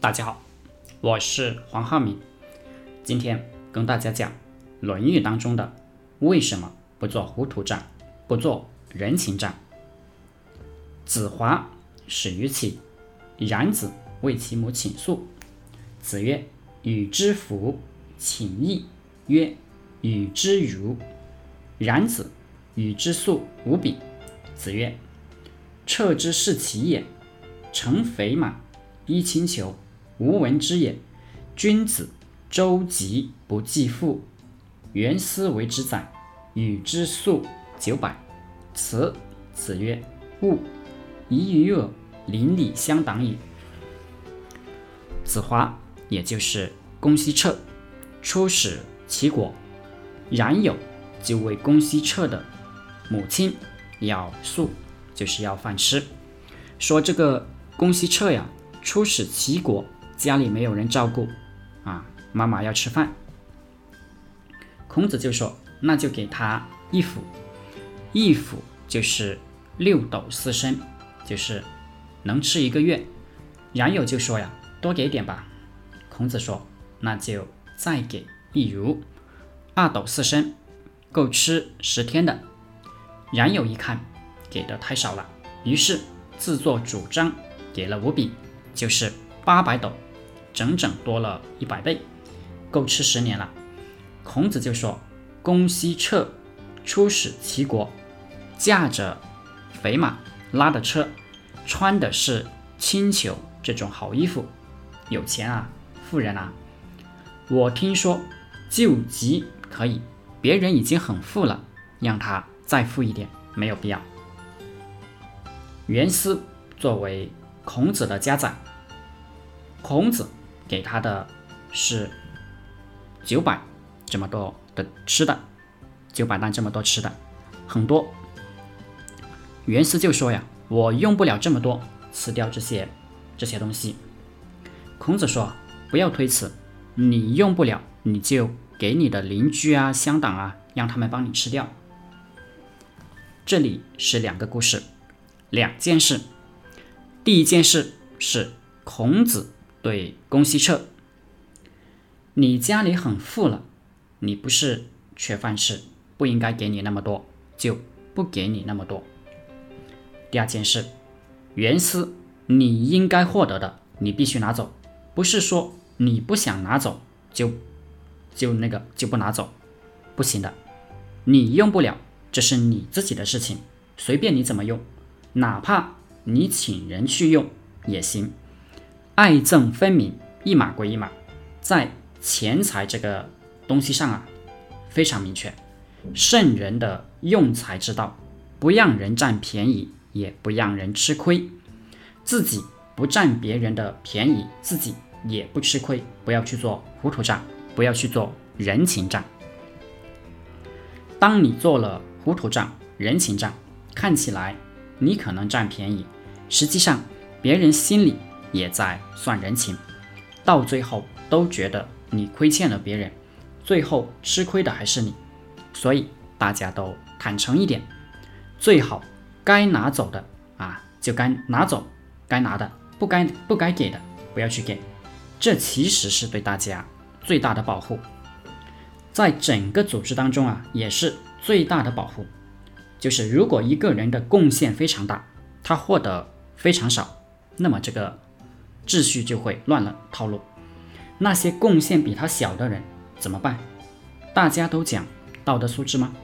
大家好，我是黄浩明，今天跟大家讲《论语》当中的为什么不做糊涂账，不做人情账。子华始于齐，冉子为其母请诉。子曰：“与之服，请义。”曰：“与之如。”冉子与之素无比。子曰：“彻之是其也。乘肥马，衣轻裘。”无闻之也。君子周急不计父。原思为之宰，与之粟九百。辞。子曰：勿。宜于恶，邻里相党矣。子华，也就是公西彻，出使齐国，冉有就为公西彻的母亲要粟，就是要饭吃。说这个公西彻呀，出使齐国。家里没有人照顾，啊，妈妈要吃饭。孔子就说：“那就给他一斧，一斧就是六斗四升，就是能吃一个月。”冉有就说：“呀，多给点吧。”孔子说：“那就再给一如，二斗四升，够吃十天的。”冉有一看，给的太少了，于是自作主张给了五饼，就是八百斗。整整多了一百倍，够吃十年了。孔子就说：“公西彻出使齐国，驾着肥马，拉的车，穿的是青裘这种好衣服，有钱啊，富人啊。我听说救急可以，别人已经很富了，让他再富一点没有必要。”袁思作为孔子的家长，孔子。给他的是九百这么多的吃的，九百担这么多吃的，很多。袁思就说呀：“我用不了这么多，辞掉这些这些东西。”孔子说：“不要推辞，你用不了，你就给你的邻居啊、乡党啊，让他们帮你吃掉。”这里是两个故事，两件事。第一件事是孔子。对公西彻，你家里很富了，你不是缺饭吃，不应该给你那么多，就不给你那么多。第二件事，原思，你应该获得的，你必须拿走，不是说你不想拿走就就那个就不拿走，不行的，你用不了，这是你自己的事情，随便你怎么用，哪怕你请人去用也行。爱憎分明，一码归一码，在钱财这个东西上啊，非常明确。圣人的用财之道，不让人占便宜，也不让人吃亏，自己不占别人的便宜，自己也不吃亏。不要去做糊涂账，不要去做人情账。当你做了糊涂账、人情账，看起来你可能占便宜，实际上别人心里。也在算人情，到最后都觉得你亏欠了别人，最后吃亏的还是你。所以大家都坦诚一点，最好该拿走的啊就该拿走，该拿的不该不该给的不要去给，这其实是对大家最大的保护，在整个组织当中啊也是最大的保护。就是如果一个人的贡献非常大，他获得非常少，那么这个。秩序就会乱了套路。那些贡献比他小的人怎么办？大家都讲道德素质吗？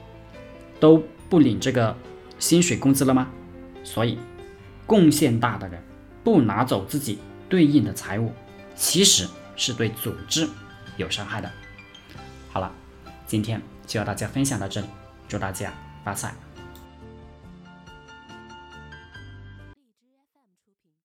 都不领这个薪水工资了吗？所以，贡献大的人不拿走自己对应的财物，其实是对组织有伤害的。好了，今天就和大家分享到这里，祝大家发财。